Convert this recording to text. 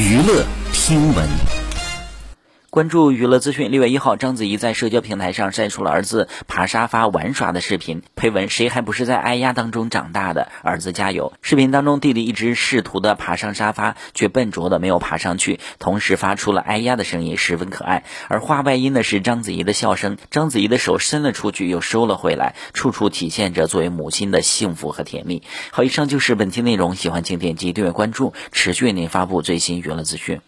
娱乐听闻。关注娱乐资讯。六月一号，章子怡在社交平台上晒出了儿子爬沙发玩耍的视频，配文：“谁还不是在挨压当中长大的？儿子加油！”视频当中，弟弟一直试图的爬上沙发，却笨拙的没有爬上去，同时发出了挨压的声音，十分可爱。而话外音的是章子怡的笑声，章子怡的手伸了出去，又收了回来，处处体现着作为母亲的幸福和甜蜜。好，以上就是本期内容，喜欢请点击订阅关注，持续为您发布最新娱乐资讯。